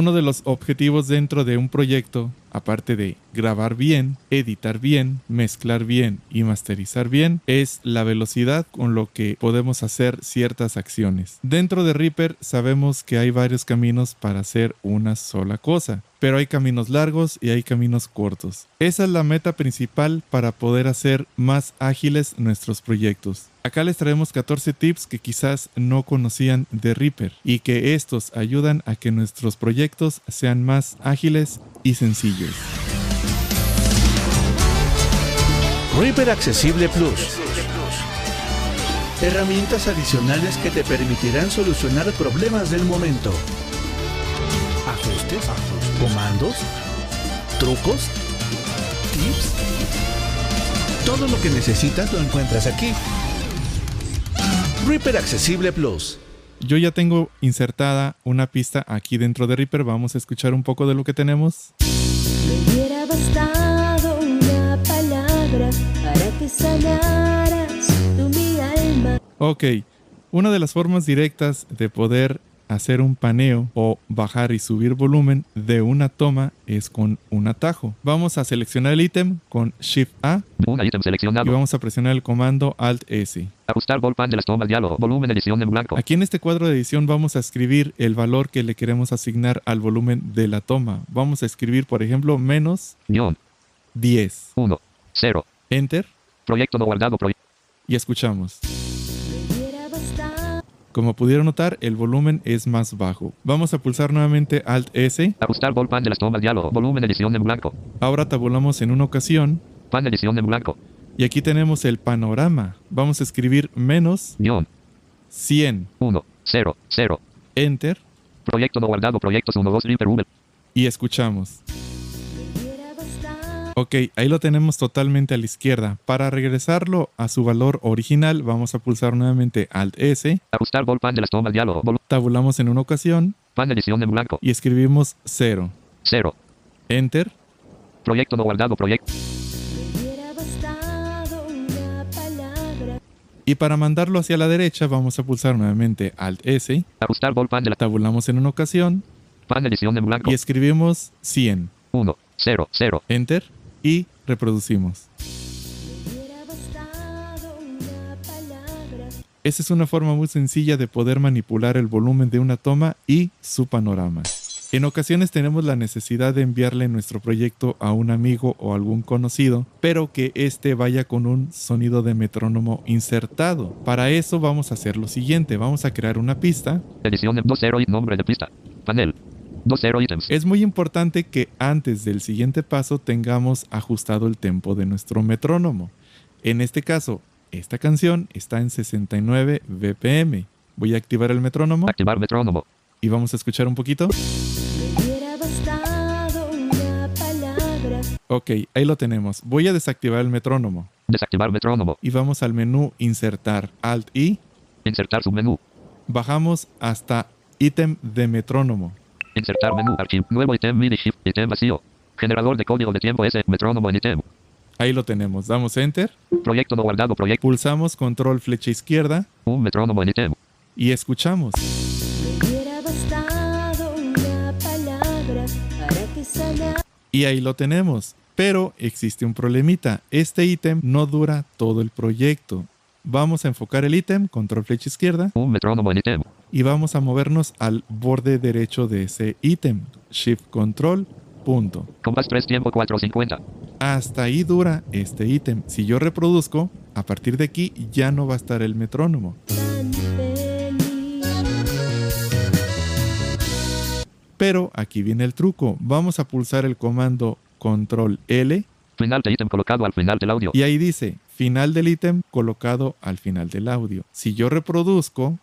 Uno de los objetivos dentro de un proyecto, aparte de grabar bien, editar bien, mezclar bien y masterizar bien, es la velocidad con lo que podemos hacer ciertas acciones. Dentro de Reaper sabemos que hay varios caminos para hacer una sola cosa, pero hay caminos largos y hay caminos cortos. Esa es la meta principal para poder hacer más ágiles nuestros proyectos. Acá les traemos 14 tips que quizás no conocían de Reaper y que estos ayudan a que nuestros proyectos sean más ágiles y sencillos. Reaper Accesible Plus. Herramientas adicionales que te permitirán solucionar problemas del momento. Ajustes, comandos, trucos, tips. Todo lo que necesitas lo encuentras aquí. Reaper Accesible Plus. Yo ya tengo insertada una pista aquí dentro de Reaper. Vamos a escuchar un poco de lo que tenemos. Me hubiera bastado una palabra para que sanaras tú mi alma. Ok, una de las formas directas de poder hacer un paneo o bajar y subir volumen de una toma es con un atajo. Vamos a seleccionar el ítem con Shift A Un ítem y seleccionado. vamos a presionar el comando Alt S. Ajustar de las tomas diálogo. Volumen edición en blanco. Aquí en este cuadro de edición vamos a escribir el valor que le queremos asignar al volumen de la toma. Vamos a escribir, por ejemplo, menos Guión 10. 1. 0. Enter Proyecto no guardado. Y escuchamos. Como pudieron notar, el volumen es más bajo. Vamos a pulsar nuevamente Alt S. Ajustar volpan de las tomas diálogo. Volumen edición en blanco. Ahora tabulamos en una ocasión Pan edición en blanco. y aquí tenemos el panorama. Vamos a escribir menos Guión 100. 1. 0. 0. Enter Proyecto no guardado. Proyectos 1. 2. Reaper V. y escuchamos. Ok, ahí lo tenemos totalmente a la izquierda. Para regresarlo a su valor original, vamos a pulsar nuevamente Alt S. Ajustar volpan de las tomas diálogo. Tabulamos en una ocasión Pan edición en blanco. y escribimos 0. 0. Enter Proyecto no guardado. Proyecto. y para mandarlo hacia la derecha vamos a pulsar nuevamente Alt S. Ajustar volpan de la Tabulamos en una ocasión pan edición en blanco. y escribimos 100. 1. 0. 0. Enter y reproducimos. Esa es una forma muy sencilla de poder manipular el volumen de una toma y su panorama. En ocasiones tenemos la necesidad de enviarle nuestro proyecto a un amigo o algún conocido, pero que éste vaya con un sonido de metrónomo insertado. Para eso vamos a hacer lo siguiente, vamos a crear una pista. Edición en 2.0 y nombre de pista. Panel. 2.0 ítems. Es muy importante que antes del siguiente paso tengamos ajustado el tempo de nuestro metrónomo. En este caso, esta canción está en 69 BPM. Voy a activar el metrónomo Activar metrónomo. y vamos a escuchar un poquito. me hubiera bastado una palabra Ok, ahí lo tenemos. Voy a desactivar el metrónomo Desactivar metrónomo. y vamos al menú Insertar Alt y Insertar submenú. bajamos hasta ítem de metrónomo. Insertar menú. Archivo. Nuevo ítem. MIDI shift. Ítem vacío. Generador de código de tiempo S. Metrónomo en ítem. Ahí lo tenemos. Damos Enter, Proyecto no guardado. Proyecto. pulsamos Control flecha izquierda Un metrónomo en ítem. y escuchamos. Y ahí lo tenemos. Pero existe un problemita. Este ítem no dura todo el proyecto. Vamos a enfocar el ítem, control flecha izquierda, Un metrónomo en ítem. Y vamos a movernos al borde derecho de ese ítem. Shift control, punto. Compás 3 tiempo 450. Hasta ahí dura este ítem. Si yo reproduzco, a partir de aquí ya no va a estar el metrónomo. Pero aquí viene el truco. Vamos a pulsar el comando control L Final de ítem colocado al final del audio. y ahí dice final del ítem colocado al final del audio. Si yo reproduzco,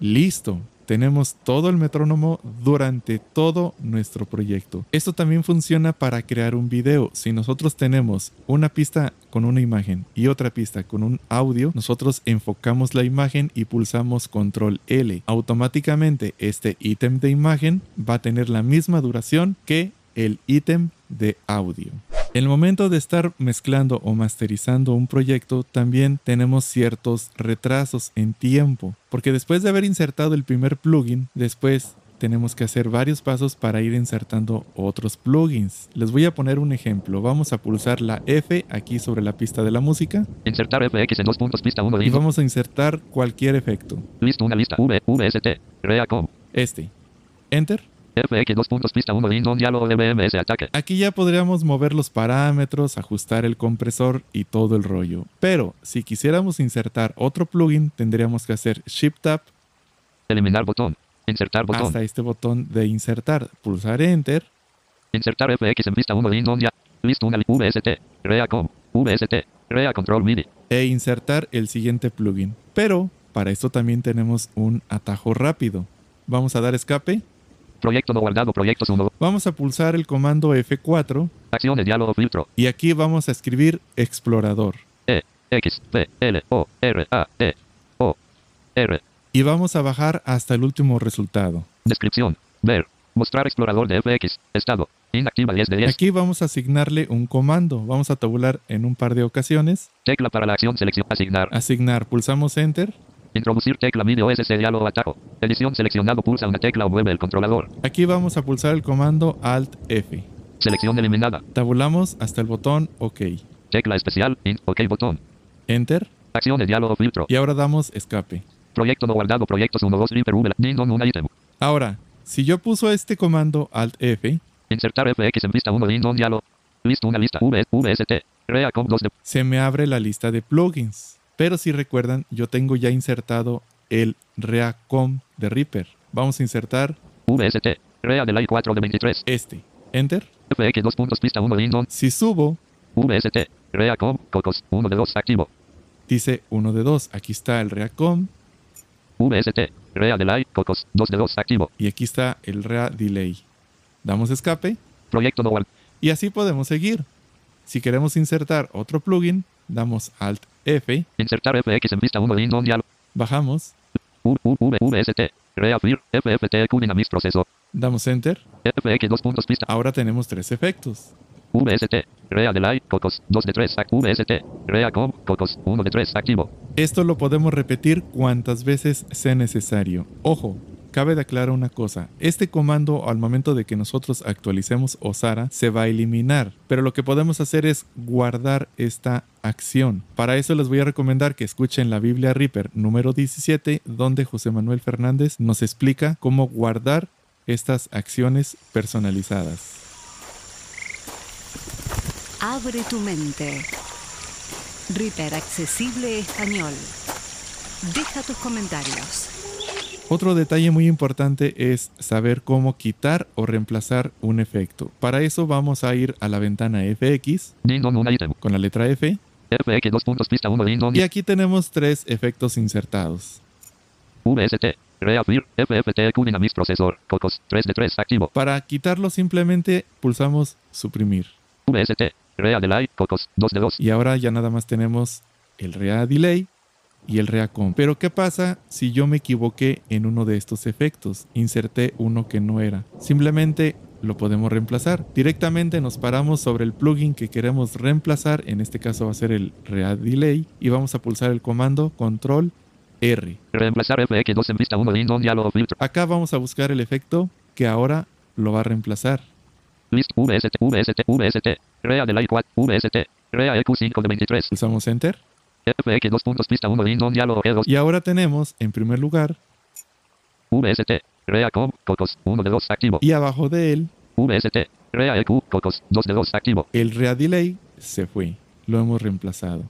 listo. Tenemos todo el metrónomo durante todo nuestro proyecto. Esto también funciona para crear un video. Si nosotros tenemos una pista con una imagen y otra pista con un audio, nosotros enfocamos la imagen y pulsamos control L. Automáticamente este ítem de imagen va a tener la misma duración que el ítem de audio. El momento de estar mezclando o masterizando un proyecto también tenemos ciertos retrasos en tiempo, porque después de haber insertado el primer plugin, después tenemos que hacer varios pasos para ir insertando otros plugins. Les voy a poner un ejemplo. Vamos a pulsar la F aquí sobre la pista de la música Insertar FX en dos puntos, pista 1 de y vamos a insertar cualquier efecto. Listo, una lista. V, VST. Reacom. Este. Enter. FX dos puntos, pista 1 de intro. Diálogo de BMS ataque. Aquí ya podríamos mover los parámetros, ajustar el compresor y todo el rollo. Pero si quisiéramos insertar otro plugin, tendríamos que hacer Shift Tab Eliminar botón. Insertar botón. hasta este botón de insertar, pulsar Enter Insertar FX en pista 1 de intro. dia- Listo, una VST. Reacom. VST. Rea Control MIDI. e insertar el siguiente plugin. Pero para esto también tenemos un atajo rápido. Vamos a dar escape, Proyecto no guardado. Proyectos 1. vamos a pulsar el comando F4 Acciones. Diálogo filtro. y aquí vamos a escribir explorador. E. X. P. L. O. R. A. E. O. R. Y vamos a bajar hasta el último resultado. Descripción. Ver. Mostrar explorador de FX. Estado. Inactiva 10 de 10. Aquí vamos a asignarle un comando. Vamos a tabular en un par de ocasiones. Tecla para la acción selección. Asignar. Asignar, pulsamos Enter. Introducir tecla MIDI OSC diálogo atajo. Edición seleccionado pulsa una tecla o mueve el controlador. Aquí vamos a pulsar el comando Alt F. Selección eliminada. Tabulamos hasta el botón OK. Tecla especial. In, OK botón. Enter. Acciones diálogo filtro. Y ahora damos escape. Proyecto no guardado. Proyectos 1 2 Reaper V. Ningún un ítem. Ahora, si yo puso este comando Alt F, Insertar FX en pista 1 de Indon diálogo. Listo una lista. V. VST. Reacom 2 de. se me abre la lista de plugins. Pero si recuerdan, yo tengo ya insertado el Reacom de Reaper. Vamos a insertar VST. Rea Delay 4 de 23. este. Enter. FX 2 puntos pista 1 de Indon. Si subo, VST. Reacom. Cocos 1 de 2 activo. dice uno de dos. Aquí está el Reacom VST. Rea Delay. Cocos 2 de 2 activo. y aquí está el Rea Delay. Damos escape Proyecto no y así podemos seguir. Si queremos insertar otro plugin, damos Alt F, Insertar FX en pista 1 de diálogo. bajamos, VST. Reafir. FFT. Q Dynamics proceso. damos Enter. FX 2 puntos pista. Ahora tenemos tres efectos. VST. Rea Delay. Cocos 2 de 3. ac- VST. Reacom. Cocos 1 de 3 activo. Esto lo podemos repetir cuantas veces sea necesario. Ojo, cabe de aclarar una cosa. Este comando al momento de que nosotros actualicemos Osara se va a eliminar. Pero lo que podemos hacer es guardar esta acción. Para eso les voy a recomendar que escuchen la Biblia Reaper número 17 donde José Manuel Fernández nos explica cómo guardar estas acciones personalizadas. Abre tu mente. Reaper Accesible Español. Deja tus comentarios. Otro detalle muy importante es saber cómo quitar o reemplazar un efecto. Para eso vamos a ir a la ventana FX con la letra F FX 2 puntos pista 1 de Indon. y aquí tenemos tres efectos insertados. VST. Reafir. FFT. Q Dynamics procesor. Cocos 3 de 3 activo. Para quitarlo simplemente pulsamos suprimir VST. Rea Delay. Cocos 2 de 2. y ahora ya nada más tenemos el Rea Delay y el Rea Com. Pero ¿qué pasa si yo me equivoqué en uno de estos efectos? Inserté uno que no era. Simplemente lo podemos reemplazar. Directamente nos paramos sobre el plugin que queremos reemplazar, en este caso va a ser el Rea Delay y vamos a pulsar el comando Control R. Reemplazar FX 2 en pista 1 de Indon diálogo filtro. Acá vamos a buscar el efecto que ahora lo va a reemplazar. List VST. VST. VST. Rea Delay 4. VST. Rea EQ 5 de 23. Pulsamos Enter FX 2 puntos pista 1 de Indon diálogo E2. y ahora tenemos en primer lugar VST. Reacom. Cocos 1 de 2 activo. y abajo de él VST. Rea EQ. Cocos 2 de 2 activo. el Rea Delay se fue. Lo hemos reemplazado.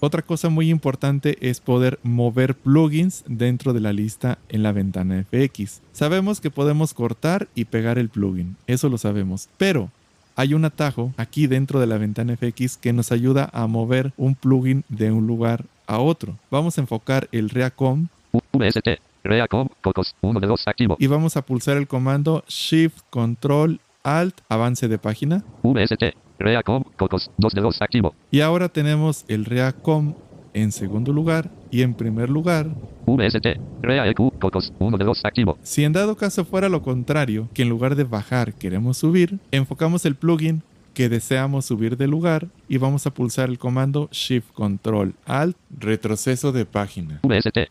Otra cosa muy importante es poder mover plugins dentro de la lista en la ventana FX. Sabemos que podemos cortar y pegar el plugin, eso lo sabemos, pero hay un atajo aquí dentro de la ventana FX que nos ayuda a mover un plugin de un lugar a otro. Vamos a enfocar el Reacom VST. Reacom. Cocos 1 de 2 activo. y vamos a pulsar el comando Shift Control Alt avance de página VST. Reacom. Cocos 2 de 2 activo. Y ahora tenemos el Reacom en segundo lugar y en primer lugar. VST. EQ. Cocos 1 de 2 activo. Si en dado caso fuera lo contrario, que en lugar de bajar queremos subir, enfocamos el plugin que deseamos subir de lugar y vamos a pulsar el comando Shift Control Alt retroceso de página. VST.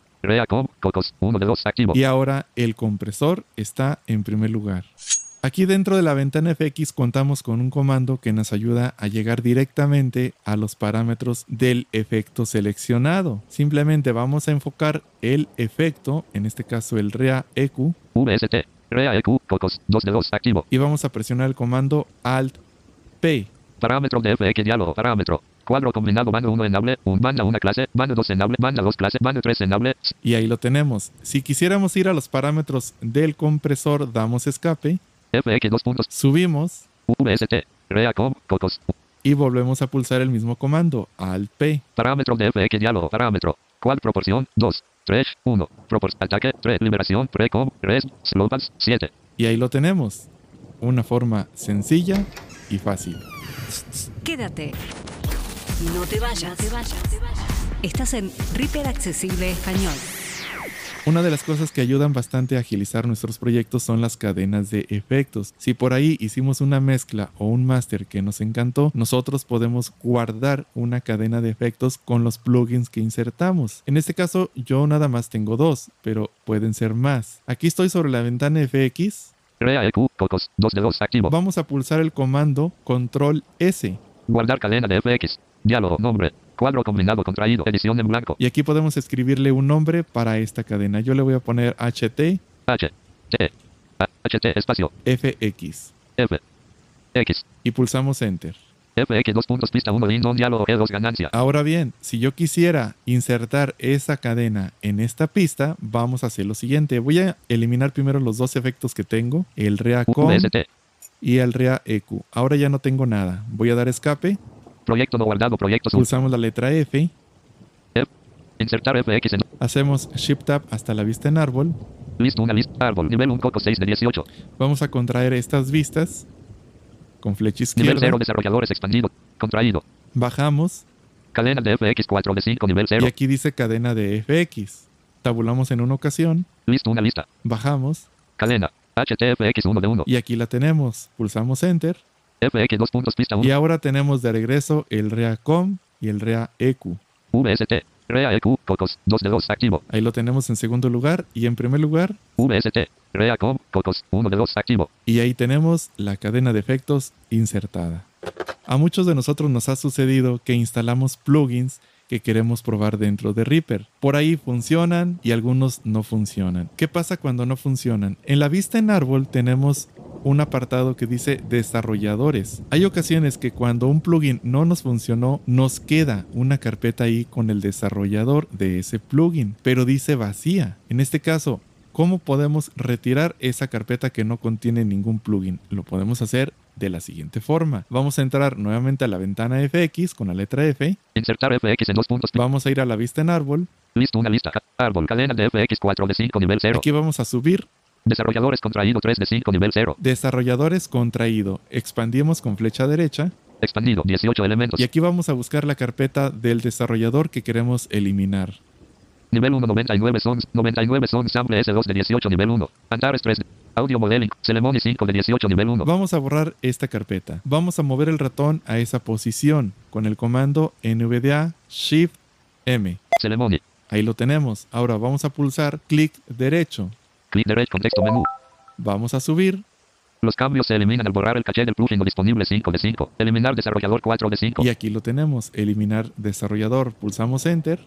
Cocos. 1 de 2. Activo. Y ahora el compresor está en primer lugar. Aquí dentro de la ventana FX contamos con un comando que nos ayuda a llegar directamente a los parámetros del efecto seleccionado. Simplemente vamos a enfocar el efecto, en este caso el REA EQ, VST. ReaEQ. Cocos. 2 de 2. Activo. y vamos a presionar el comando Alt P. Parámetro de FX. Diálogo. Parámetro. Cuadro combinado. Banda 1 enable. Un banda 1 clase. Banda 2 enable. Banda 2 clase. Banda 3 enable. Y ahí lo tenemos. Si quisiéramos ir a los parámetros del compresor, damos escape, FX. 2 puntos. subimos VST. Reacom. Cocos. y volvemos a pulsar el mismo comando, Alt P. Parámetro de FX. Diálogo. Parámetro. Cual proporción. 2. 3. 1. Propor ataque. 3. Liberación. Precom. Res. Slowpass. 7. Y ahí lo tenemos. Una forma sencilla y fácil. Quédate. No te vayas. Estás en Reaper Accesible Español. Una de las cosas que ayudan bastante a agilizar nuestros proyectos son las cadenas de efectos. Si por ahí hicimos una mezcla o un máster que nos encantó, nosotros podemos guardar una cadena de efectos con los plugins que insertamos. En este caso yo nada más tengo dos, pero pueden ser más. Aquí estoy sobre la ventana FX. ReaEQ. Cocos. 2 de 2. Activo. Vamos a pulsar el comando Control S. Guardar cadena de FX. Diálogo. Nombre. Cuadro combinado contraído. Edición en blanco. Y aquí podemos escribirle un nombre para esta cadena. Yo le voy a poner HT H. T. HT. Espacio. FX. F. X. Y pulsamos Enter. FX. 2 puntos. Pista 1. Lindon. Diálogo. E2. Ganancia. Ahora bien, si yo quisiera insertar esa cadena en esta pista, vamos a hacer lo siguiente. Voy a eliminar primero los dos efectos que tengo, el ReaCom y el ReaEQ. Ahora ya no tengo nada. Voy a dar escape, Proyecto no guardado. Proyecto sub. pulsamos la letra F, F. Insertar FX en. hacemos Shift Tab hasta la vista en árbol, List. Una lista. Árbol. Nivel 1. Coco 6 de 18. vamos a contraer estas vistas con flecha Nivel 0. izquierda, Desarrolladores expandido. Contraído. bajamos Cadena de FX 4 de 5. Nivel y 0. aquí dice cadena de FX. Tabulamos en una ocasión, List. Una lista. bajamos Cadena. HTFX 1 de 1. y aquí la tenemos. Pulsamos Enter FX 2 puntos. Pista 1. Y ahora tenemos de regreso el ReaCom y el ReaEQ. VST. ReaEQ. Cocos. 2 de 2. Activo. Ahí lo tenemos en segundo lugar y en primer lugar. VST. Reacom. Cocos. 1 de 2. Activo. Y ahí tenemos la cadena de efectos insertada. A muchos de nosotros nos ha sucedido que instalamos plugins que queremos probar dentro de Reaper. Por ahí funcionan y algunos no funcionan. ¿Qué pasa cuando no funcionan? En la vista en árbol tenemos un apartado que dice desarrolladores. Hay ocasiones que cuando un plugin no nos funcionó, nos queda una carpeta ahí con el desarrollador de ese plugin, pero dice vacía. En este caso, ¿cómo podemos retirar esa carpeta que no contiene ningún plugin? Lo podemos hacer de la siguiente forma. Vamos a entrar nuevamente a la ventana FX con la letra F. Insertar FX en 2 puntos. Vamos a ir a la vista en árbol. List. Una lista. Árbol. Cadena de FX 4 de 5. Nivel 0. Aquí vamos a subir Desarrolladores contraído 3 de 5. Nivel 0. desarrolladores contraído. Expandimos con flecha derecha Expandido. 18 elementos. y aquí vamos a buscar la carpeta del desarrollador que queremos eliminar. Nivel 1. 99 sons. 99 sons. Sample S2 de 18. Nivel 1. Antares 3. Audio modeling. Celemony 5 de 18. Nivel 1. Vamos a borrar esta carpeta. Vamos a mover el ratón a esa posición con el comando NVDA Shift M. Celemony. Ahí lo tenemos. Ahora vamos a pulsar clic derecho. Clic derecho. Contexto menú. Vamos a subir Los cambios se eliminan al borrar el caché del plugin disponible 5 de 5. Eliminar desarrollador 4 de 5. y aquí lo tenemos. Eliminar desarrollador. Pulsamos Enter.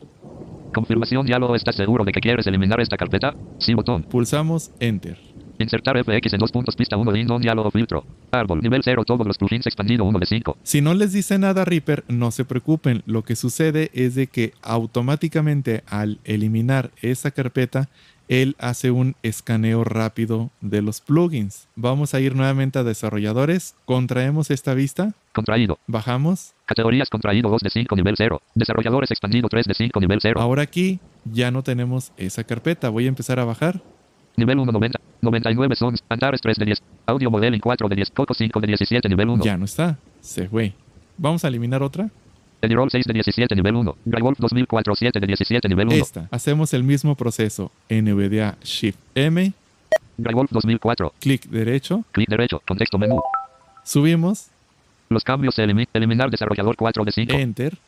Confirmación diálogo. ¿Estás seguro de que quieres eliminar esta carpeta? Sí botón. Pulsamos Enter. Insertar FX en 2 puntos. Pista 1. Lindon. Diálogo filtro. Árbol. Nivel 0. Todos los plugins expandido 1 de 5. Si no les dice nada Reaper, no se preocupen. Lo que sucede es de que automáticamente al eliminar esa carpeta, él hace un escaneo rápido de los plugins. Vamos a ir nuevamente a desarrolladores, contraemos esta vista, Contraído. bajamos. Categorías contraído 2 de 5 nivel 0. Desarrolladores expandido 3 de 5 nivel 0. Ahora aquí ya no tenemos esa carpeta. Voy a empezar a bajar. Nivel 1 90. 99 sons. Antares 3 de 10. Audio modeling 4 de 10. Coco 5 de 17 nivel 1. Ya no está. Se fue. Vamos a eliminar otra. Edirol 6 de 17 nivel 1. Grywolf 2004 7 de 17 nivel 1. Esta. Hacemos el mismo proceso. NVDA Shift M, Grywolf 2004. clic derecho, Clic derecho. Contexto menú. subimos Los cambios se elimi- eliminar desarrollador 4 de 5. Enter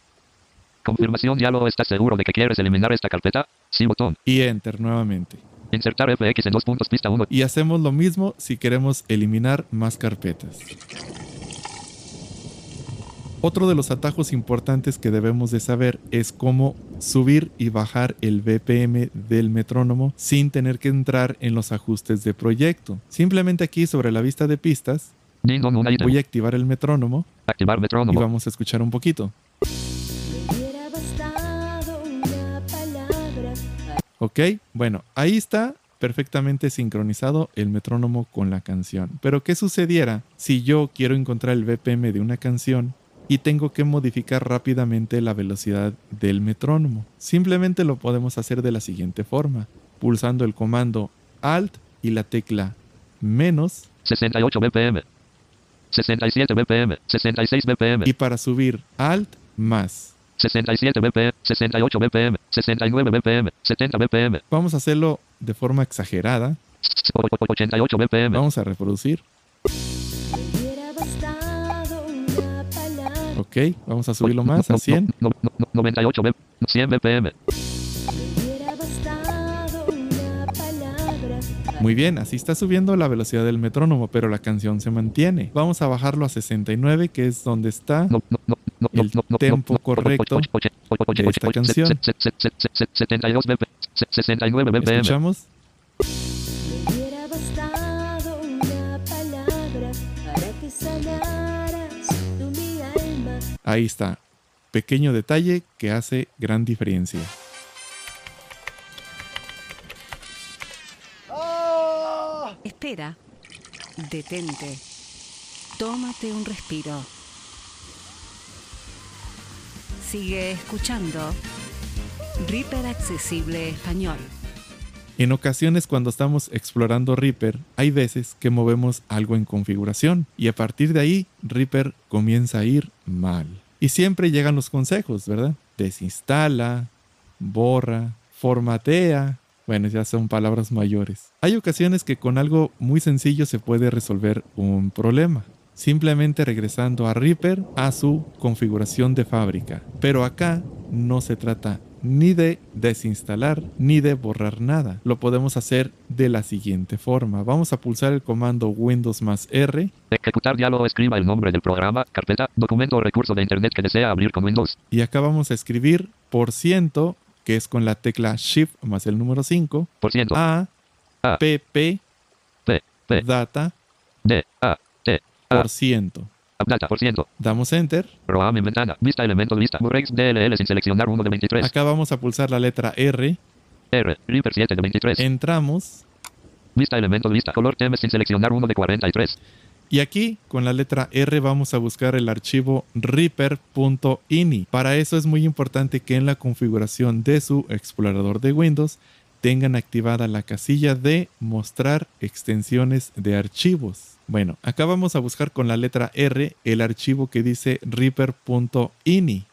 Confirmación diálogo. ¿Estás seguro de que quieres eliminar esta carpeta? Sí, botón. y Enter nuevamente. Insertar FX en dos puntos pista 1. Y hacemos lo mismo si queremos eliminar más carpetas. Otro de los atajos importantes que debemos de saber es cómo subir y bajar el BPM del metrónomo sin tener que entrar en los ajustes de proyecto. Simplemente aquí sobre la vista de pistas voy a activar el metrónomo Activar y metrónomo. vamos a escuchar un poquito. Me hubiera bastado una palabra para ¿Ok? Bueno, ahí está perfectamente sincronizado el metrónomo con la canción. Pero ¿qué sucediera si yo quiero encontrar el BPM de una canción y tengo que modificar rápidamente la velocidad del metrónomo? Simplemente lo podemos hacer de la siguiente forma, pulsando el comando Alt y la tecla menos 68 BPM. 67 BPM. 66 BPM. y para subir Alt más. 67 BPM. 68 BPM. 69 BPM. 70 BPM. Vamos a hacerlo de forma exagerada. 88 BPM. Vamos a reproducir. Ok, vamos a subirlo más a 100. No- no- no- 98 BPM. 100 BPM. me hubiera bastado una palabra para Muy bien, así está subiendo la velocidad del metrónomo, pero la canción se mantiene. Vamos a bajarlo a 69, que es donde está. No, no, no, no, El tempo correcto de esta canción. se- se- se- se- se- se- 72 BPM. se- 69 BPM. Escuchamos. Ahí está. Pequeño detalle que hace gran diferencia. Espera. Detente. Tómate un respiro. Sigue escuchando. Reaper Accesible Español. En ocasiones cuando estamos explorando Reaper, hay veces que movemos algo en configuración y a partir de ahí Reaper comienza a ir mal. Y siempre llegan los consejos, ¿verdad? Desinstala, borra, formatea. Bueno, ya son palabras mayores. Hay ocasiones que con algo muy sencillo se puede resolver un problema. Simplemente regresando a Reaper a su configuración de fábrica. Pero acá no se trata ni de desinstalar ni de borrar nada. Lo podemos hacer de la siguiente forma. Vamos a pulsar el comando Windows más R Ejecutar diálogo. Escriba el nombre del programa, carpeta, documento o recurso de Internet que desea abrir con Windows. y acá vamos a escribir por ciento, que es con la tecla Shift más el número 5, Por ciento. A, A. PP, P. P. data, D. A. T. A. por ciento. Data. Por ciento. Damos Enter. Program en ventana. Vista elemento lista. Breaks DLL sin seleccionar 1 de 23. Acá vamos a pulsar la letra R, R. Reaper 7 de 23. entramos Vista elemento lista. Color temes sin seleccionar 1 de 43. Y aquí con la letra R vamos a buscar el archivo reaper.ini. Para eso es muy importante que en la configuración de su explorador de Windows tengan activada la casilla de mostrar extensiones de archivos. Bueno, acá vamos a buscar con la letra R el archivo que dice reaper.ini.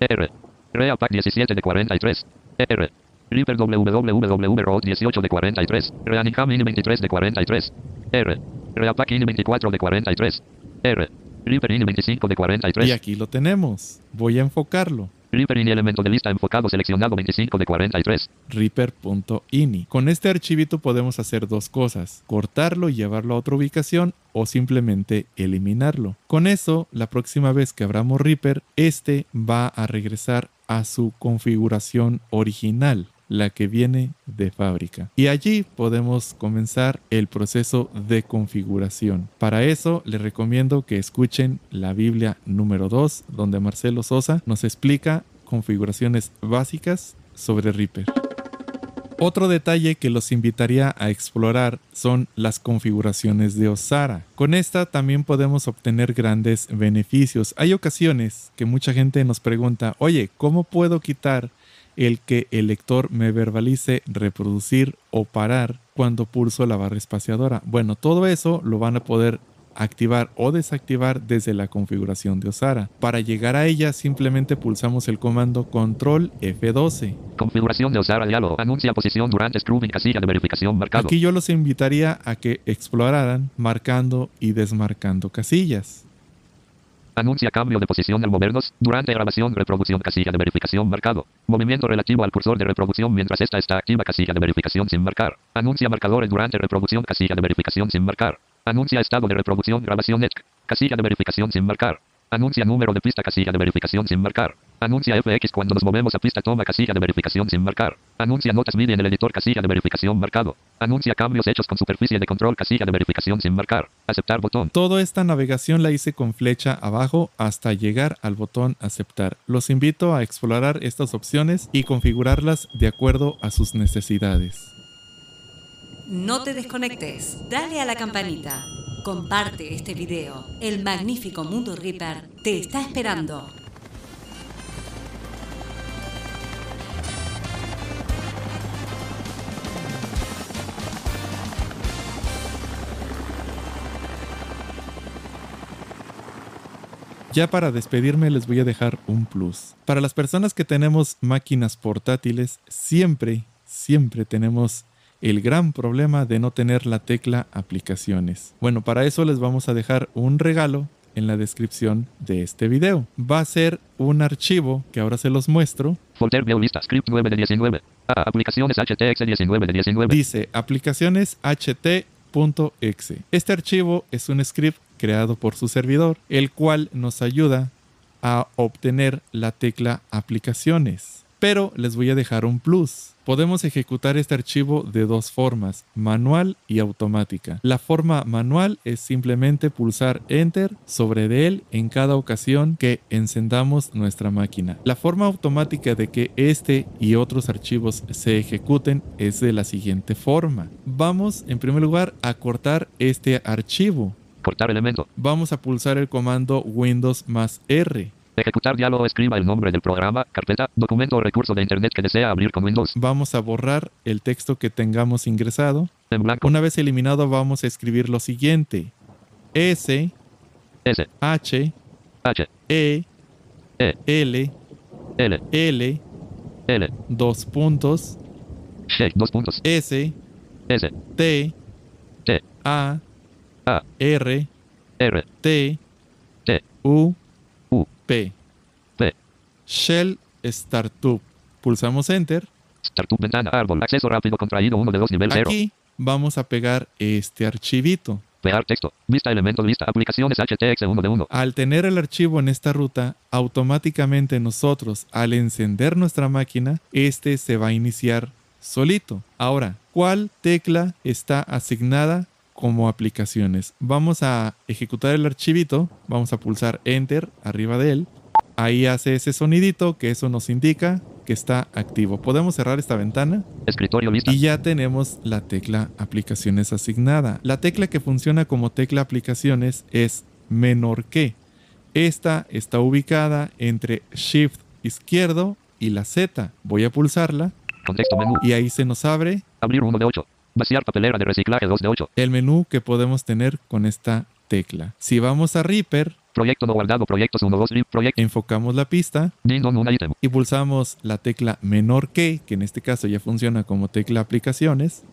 R. Reapack 17 de 43. R. Reaper www 18 de 43. Reanicam INI 23 de 43. R. Reapack INI 24 de 43. R. Reaper INI 25 de 43. Y aquí lo tenemos. Voy a enfocarlo. Reaper INI elemento de lista enfocado seleccionado 25 de 43. reaper.ini. Con este archivito podemos hacer dos cosas, cortarlo y llevarlo a otra ubicación o simplemente eliminarlo. Con eso, la próxima vez que abramos Reaper, este va a regresar a su configuración original la que viene de fábrica. Y allí podemos comenzar el proceso de configuración. Para eso les recomiendo que escuchen la Biblia número 2, donde Marcelo Sosa nos explica configuraciones básicas sobre Reaper. Otro detalle que los invitaría a explorar son las configuraciones de Osara. Con esta también podemos obtener grandes beneficios. Hay ocasiones que mucha gente nos pregunta, oye, ¿cómo puedo quitar el que el lector me verbalice reproducir o parar cuando pulso la barra espaciadora? Bueno, todo eso lo van a poder activar o desactivar desde la configuración de Osara. Para llegar a ella simplemente pulsamos el comando control F12. Configuración de usar diálogo. Anuncia posición durante scrubbing casilla de verificación marcado. Aquí yo los invitaría a que exploraran marcando y desmarcando casillas. Anuncia cambio de posición al movernos. Durante grabación, reproducción, casilla de verificación marcado. Movimiento relativo al cursor de reproducción mientras esta está activa, casilla de verificación sin marcar. Anuncia marcadores durante reproducción, casilla de verificación sin marcar. Anuncia estado de reproducción, grabación ETC. Casilla de verificación sin marcar. Anuncia número de pista, casilla de verificación sin marcar. Anuncia FX cuando nos movemos a pista, toma casilla de verificación sin marcar. Anuncia notas MIDI en el editor, casilla de verificación marcado. Anuncia cambios hechos con superficie de control, casilla de verificación sin marcar. Aceptar botón. Toda esta navegación la hice con flecha abajo hasta llegar al botón aceptar. Los invito a explorar estas opciones y configurarlas de acuerdo a sus necesidades. No te desconectes, dale a la campanita. Comparte este video. El magnífico Mundo Reaper te está esperando. Ya para despedirme les voy a dejar un plus. Para las personas que tenemos máquinas portátiles, siempre, siempre tenemos el gran problema de no tener la tecla aplicaciones. Bueno, para eso les vamos a dejar un regalo en la descripción de este video. Va a ser un archivo que ahora se los muestro. Folder lista, script 9 de 19. Ah, aplicaciones HTX 19 de 19. Dice aplicaciones ht.exe. Este archivo es un script creado por su servidor, el cual nos ayuda a obtener la tecla aplicaciones. Pero les voy a dejar un plus. Podemos ejecutar este archivo de dos formas, manual y automática. La forma manual es simplemente pulsar Enter sobre de él en cada ocasión que encendamos nuestra máquina. La forma automática de que este y otros archivos se ejecuten es de la siguiente forma. Vamos en primer lugar a cortar este archivo. Cortar elemento. Vamos a pulsar el comando Windows más R. Ejecutar diálogo. Escriba el nombre del programa, carpeta, documento o recurso de Internet que desea abrir con Windows. Vamos a borrar el texto que tengamos ingresado. En blanco. Una vez eliminado vamos a escribir lo siguiente. S, S, H, H, E, E, L, L, L, L, dos puntos, dos puntos. S, S, T, T, A, A, R, R, T, T, U, P. P. Shell Startup. Pulsamos Enter. Startup ventana, árbol, acceso rápido contraído 1 de 2, nivel 0. Aquí vamos a pegar este archivito. Pegar texto. Vista elemento lista. Aplicaciones HTX 1 de 1. Al tener el archivo en esta ruta, automáticamente nosotros, al encender nuestra máquina, este se va a iniciar solito. Ahora, ¿cuál tecla está asignada como aplicaciones? Vamos a ejecutar el archivito, vamos a pulsar Enter arriba de él. Ahí hace ese sonidito que eso nos indica que está activo. Podemos cerrar esta ventana Escritorio lista. y ya tenemos la tecla aplicaciones asignada. La tecla que funciona como tecla aplicaciones es menor que. Esta está ubicada entre Shift izquierdo y la Z. Voy a pulsarla Contexto menú. y ahí se nos abre Abrir 1 de 8. Vaciar papelera de reciclaje 2 de 8. el menú que podemos tener con esta tecla. Si vamos a Reaper, Proyecto no guardado. Proyectos 1, 2, proyecto. enfocamos la pista un ítem. y pulsamos la tecla menor que, que en este caso ya funciona como tecla aplicaciones.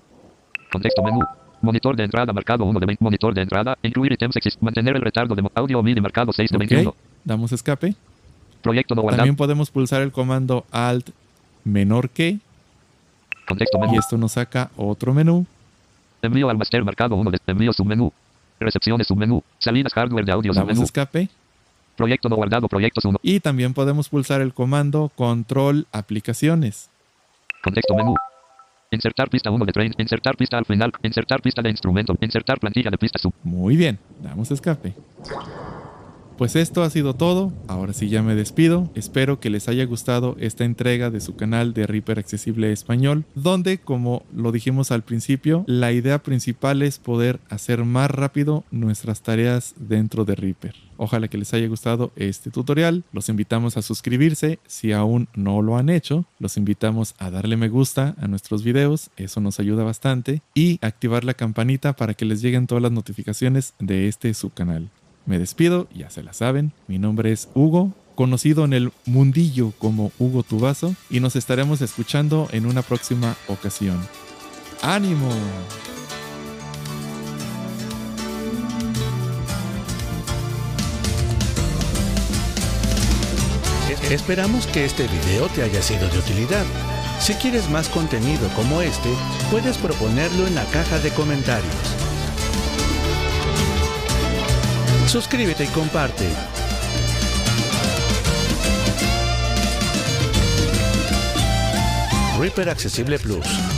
Contexto menú. Monitor de entrada marcado 1 de 20. Monitor de entrada. Incluir ítems exist. Mantener el retardo de audio MIDI marcado 6 de Ok, 21. damos escape. Proyecto no guardado. También podemos pulsar el comando Alt menor que Contexto menú. y esto nos saca otro menú. Envío al master marcado 1 de envío submenú. Recepciones submenú. Salidas hardware de audio Damos submenú. escape Proyecto no guardado. Proyectos 1. y también podemos pulsar el comando Control aplicaciones. Contexto menú. Insertar pista 1 de train. Insertar pista al final. Insertar pista de instrumento. Insertar plantilla de pista sub. Muy bien, damos escape. Pues esto ha sido todo, ahora sí ya me despido, espero que les haya gustado esta entrega de su canal de Reaper Accesible Español, donde como lo dijimos al principio, la idea principal es poder hacer más rápido nuestras tareas dentro de Reaper. Ojalá que les haya gustado este tutorial, los invitamos a suscribirse si aún no lo han hecho, los invitamos a darle me gusta a nuestros videos, eso nos ayuda bastante, y activar la campanita para que les lleguen todas las notificaciones de este su canal. Me despido, ya se la saben. Mi nombre es Hugo, conocido en el mundillo como Hugo Tubazo, y nos estaremos escuchando en una próxima ocasión. ¡Ánimo! Esperamos que este video te haya sido de utilidad. Si quieres más contenido como este, puedes proponerlo en la caja de comentarios. Suscríbete y comparte. Reaper Accesible Plus.